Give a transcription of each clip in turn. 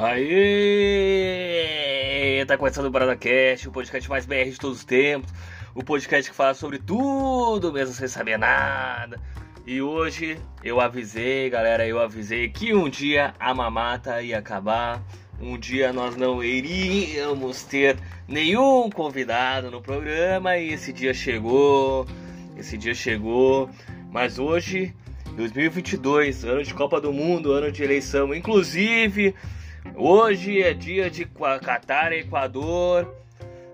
Aê! Tá começando o BaradaCast, o podcast mais BR de todos os tempos. O podcast que fala sobre tudo, mesmo sem saber nada. E hoje eu avisei, galera, eu avisei que um dia a mamata ia acabar. Um dia nós não iríamos ter nenhum convidado no programa e esse dia chegou. Esse dia chegou. Mas hoje, 2022, ano de Copa do Mundo, ano de eleição, inclusive Hoje é dia de Qatar e Equador.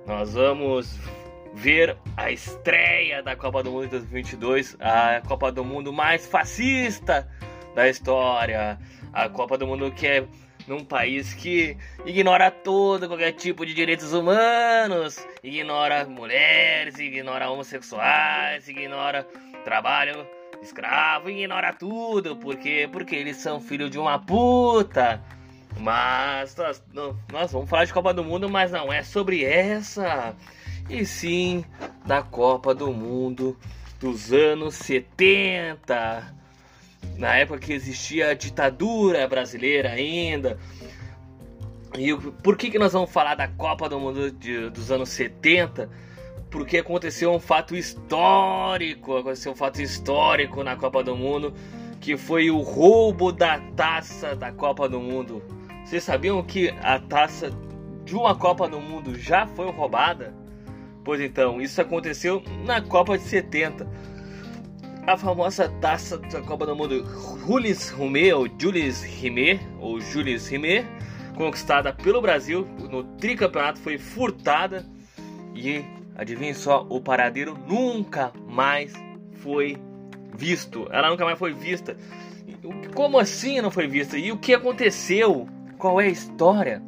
Nós vamos ver a estreia da Copa do Mundo 2022, a Copa do Mundo mais fascista da história, a Copa do Mundo que é num país que ignora todo qualquer tipo de direitos humanos, ignora mulheres, ignora homossexuais, ignora trabalho escravo, ignora tudo, porque porque eles são filhos de uma puta. Mas nós, nós vamos falar de Copa do Mundo, mas não é sobre essa, e sim da Copa do Mundo dos anos 70, na época que existia a ditadura brasileira ainda. E por que, que nós vamos falar da Copa do Mundo de, dos anos 70? Porque aconteceu um fato histórico, aconteceu um fato histórico na Copa do Mundo, que foi o roubo da taça da Copa do Mundo. Vocês sabiam que a taça de uma Copa do Mundo já foi roubada? Pois então, isso aconteceu na Copa de 70. A famosa taça da Copa do Mundo Jules Rimet, ou Jules Rimet, ou Jules Rimet, conquistada pelo Brasil no tricampeonato, foi furtada e, adivinhe só, o paradeiro nunca mais foi visto. Ela nunca mais foi vista. Como assim não foi vista? E o que aconteceu qual é a história?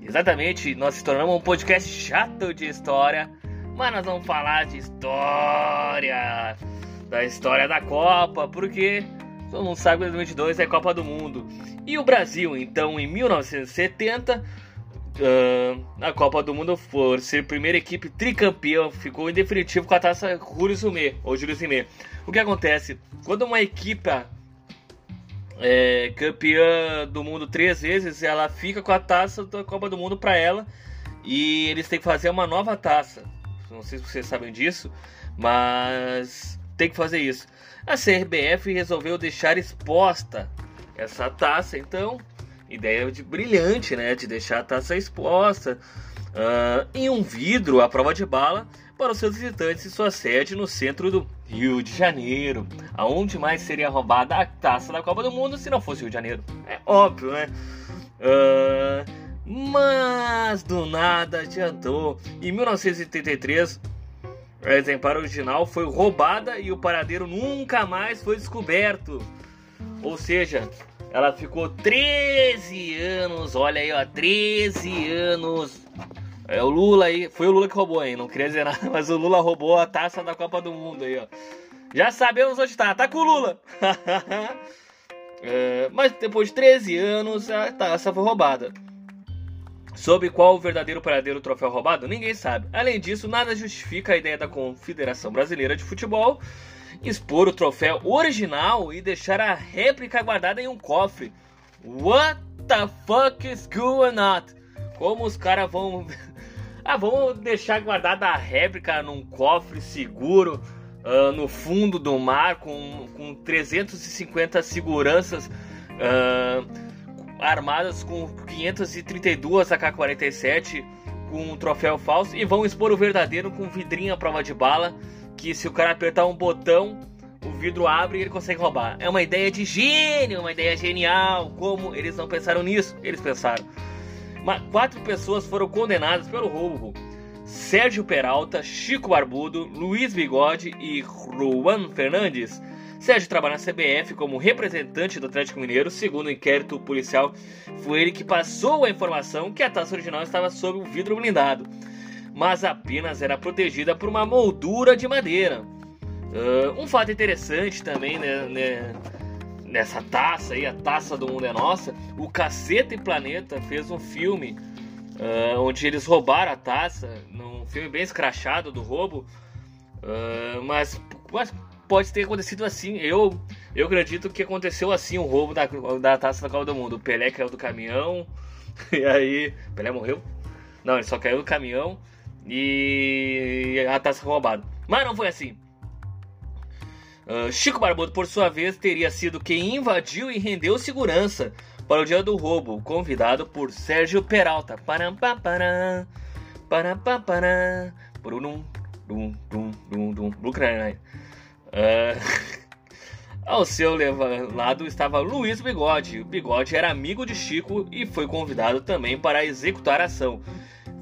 Exatamente, nós se tornamos um podcast chato de história, mas nós vamos falar de história, da história da Copa, porque todo mundo sabe que 2022 é Copa do Mundo. E o Brasil, então, em 1970, uh, a Copa do Mundo, por ser primeira equipe tricampeã, ficou em definitivo com a taça Júlio Sumé, ou Júlio Sumé. O que acontece? Quando uma equipe é, campeã do mundo três vezes, ela fica com a taça da Copa do Mundo para ela e eles têm que fazer uma nova taça. Não sei se vocês sabem disso, mas tem que fazer isso. A CRBF resolveu deixar exposta essa taça, então ideia de brilhante, né, de deixar a taça exposta uh, em um vidro à prova de bala para os seus visitantes e sua sede no centro do Rio de Janeiro. Aonde mais seria roubada a taça da Copa do Mundo se não fosse Rio de Janeiro? É óbvio, né? Uh, mas do nada adiantou. Em 1983, a exemplar original foi roubada e o paradeiro nunca mais foi descoberto. Ou seja, ela ficou 13 anos, olha aí, ó, 13 anos é o Lula aí, foi o Lula que roubou aí, não queria dizer nada, mas o Lula roubou a taça da Copa do Mundo aí, ó. Já sabemos onde tá, tá com o Lula. é, mas depois de 13 anos, a taça foi roubada. Sobre qual o verdadeiro paradeiro troféu roubado, ninguém sabe. Além disso, nada justifica a ideia da Confederação Brasileira de Futebol expor o troféu original e deixar a réplica guardada em um cofre. What the fuck is going on? Como os caras vão ah, vamos deixar guardada a réplica num cofre seguro uh, no fundo do mar com, com 350 seguranças uh, armadas com 532 AK-47 com um troféu falso e vão expor o verdadeiro com vidrinho à prova de bala que se o cara apertar um botão o vidro abre e ele consegue roubar. É uma ideia de gênio, uma ideia genial. Como eles não pensaram nisso? Eles pensaram quatro pessoas foram condenadas pelo roubo. Sérgio Peralta, Chico Barbudo, Luiz Bigode e Juan Fernandes. Sérgio trabalha na CBF como representante do Atlético Mineiro. Segundo o inquérito policial, foi ele que passou a informação que a taça original estava sob o vidro blindado, mas apenas era protegida por uma moldura de madeira. Uh, um fato interessante também né, né, nessa taça aí, a taça do mundo é nossa, o Caceta e Planeta fez um filme uh, onde eles roubaram a taça, num filme bem escrachado do roubo, uh, mas, mas, pode ter acontecido assim. Eu Eu acredito que aconteceu assim o roubo da, da taça da Copa do Mundo. O Pelé caiu do caminhão, e aí. Pelé morreu? Não, ele só caiu do caminhão e a taça foi roubada. Mas não foi assim. Uh, Chico Barbudo, por sua vez, teria sido quem invadiu e rendeu segurança para o dia do roubo, convidado por Sérgio Peralta. Param, param, param, param, dum, dum, dum, dum, dum, uh, Ao seu lado estava Luiz Bigode. O Bigode era amigo de Chico e foi convidado também para executar a ação.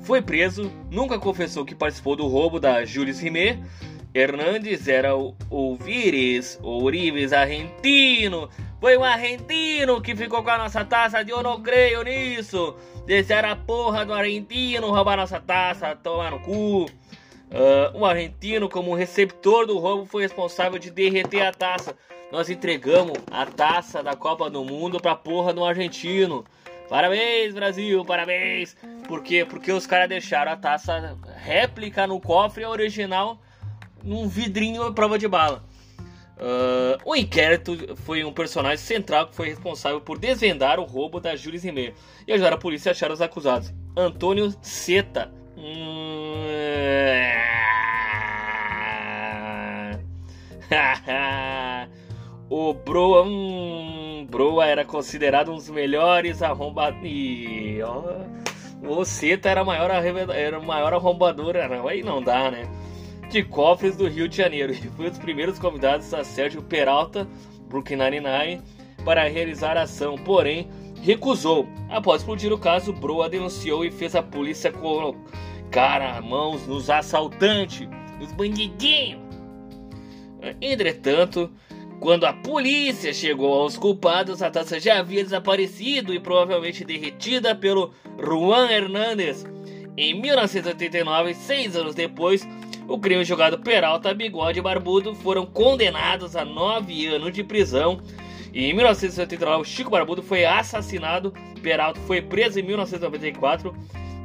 Foi preso, nunca confessou que participou do roubo da Jules Rimet. Hernandes era o Ouvires, Ourives argentino. Foi um argentino que ficou com a nossa taça, eu não creio nisso. Deixaram a porra do argentino roubar nossa taça, tomar no cu. Uh, o argentino, como receptor do roubo, foi responsável de derreter a taça. Nós entregamos a taça da Copa do Mundo pra porra do argentino. Parabéns, Brasil, parabéns. Por quê? Porque os caras deixaram a taça réplica no cofre original num vidrinho à prova de bala. Uh, o inquérito foi um personagem central que foi responsável por desvendar o roubo da Jules Rimet e ajudar a polícia a achar os acusados. Antônio Seta. Hum... o Broa, hum, Broa era considerado um dos melhores arrombados. O Seta era maior, era o maior arrombador, não, aí não dá, né? De cofres do Rio de Janeiro. E foi um dos primeiros convidados a Sérgio Peralta, Brooklyn Nine-Nine, para realizar a ação, porém recusou. Após explodir o caso, Broa denunciou e fez a polícia colocar mãos nos assaltantes, nos bandidinhos. Entretanto, quando a polícia chegou aos culpados, a taça já havia desaparecido e provavelmente derretida pelo Juan Hernández. Em 1989, seis anos depois, o crime jogado Peralta, Bigode e Barbudo foram condenados a nove anos de prisão. E em 1989, Chico Barbudo foi assassinado. Peralta foi preso em 1994,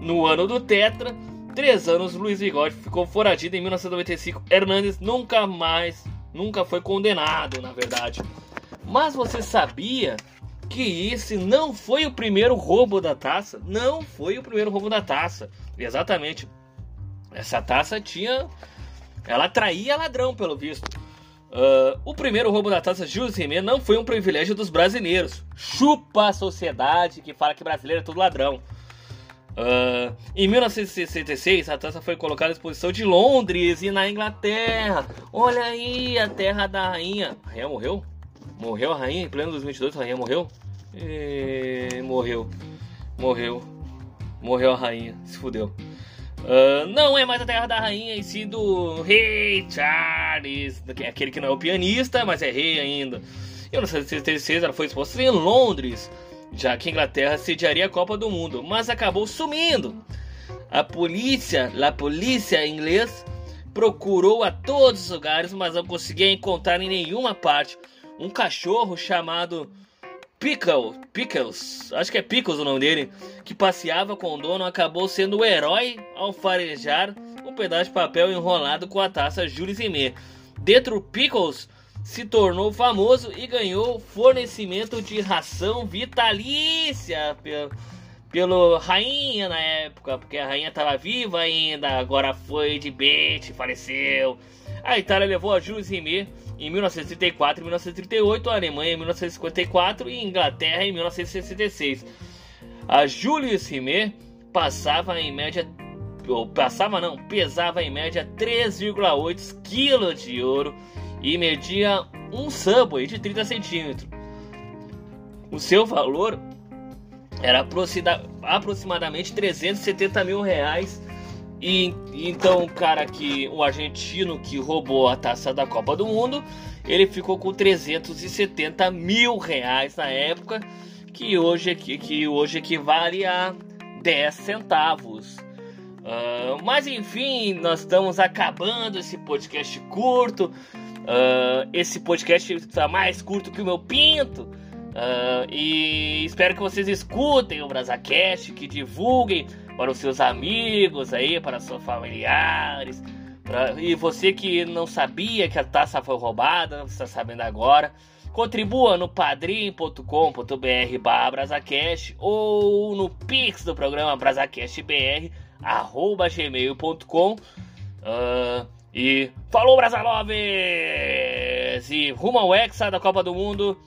no ano do Tetra. Três anos, Luiz Bigode ficou foragido em 1995. Hernandes nunca mais, nunca foi condenado, na verdade. Mas você sabia que esse não foi o primeiro roubo da taça? Não foi o primeiro roubo da taça. Exatamente. Essa taça tinha. Ela atraía ladrão, pelo visto. Uh, o primeiro roubo da taça Jules Rimet não foi um privilégio dos brasileiros. Chupa a sociedade que fala que brasileiro é tudo ladrão. Uh, em 1966, a taça foi colocada à exposição de Londres e na Inglaterra. Olha aí, a terra da rainha. A rainha morreu? Morreu a rainha em pleno 2022? A rainha morreu? E... Morreu. Morreu. Morreu a rainha. Se fudeu. Uh, não é mais a terra da rainha, e sim do rei Charles, aquele que não é o pianista, mas é rei ainda. Em 1966, ela foi exposta em Londres já que a Inglaterra sediaria a Copa do Mundo, mas acabou sumindo. A polícia, a polícia inglês, procurou a todos os lugares, mas não conseguia encontrar em nenhuma parte um cachorro chamado Pickle, Pickles, acho que é Pickles o nome dele, que passeava com o dono, acabou sendo o herói ao farejar um pedaço de papel enrolado com a taça Jules Rimet. Dentro Pickles se tornou famoso e ganhou fornecimento de ração vitalícia pelo, pelo rainha na época, porque a rainha estava viva ainda, agora foi de bete, faleceu. A Itália levou a Jules Rimet em 1934 e 1938, a Alemanha em 1954 e a Inglaterra em 1966. A Jules Rimet passava em média ou passava não, pesava em média 3,8 kg de ouro e media um Subway de 30 centímetros. O seu valor era aproximadamente 370 mil reais. E então o cara que o argentino que roubou a taça da Copa do Mundo, ele ficou com 370 mil reais na época, que hoje, que, que hoje equivale a 10 centavos. Uh, mas enfim, nós estamos acabando esse podcast curto. Uh, esse podcast está mais curto que o meu pinto. Uh, e espero que vocês escutem o Brazacast, que divulguem para os seus amigos aí, para seus familiares. Pra... E você que não sabia que a taça foi roubada, está sabendo agora. Contribua no padrim.com.br Brazacast ou no Pix do programa brazacastbr arroba gmail.com uh, e falou Brasaloves! E rumo ao Hexa da Copa do Mundo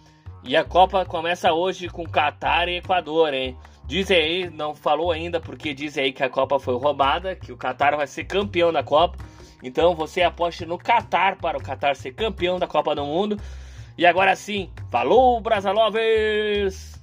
e a Copa começa hoje com Catar e Equador, hein? Dizem aí, não falou ainda porque dizem aí que a Copa foi roubada, que o Catar vai ser campeão da Copa. Então você aposte no Catar para o Catar ser campeão da Copa do Mundo. E agora sim, falou, Brasaloves!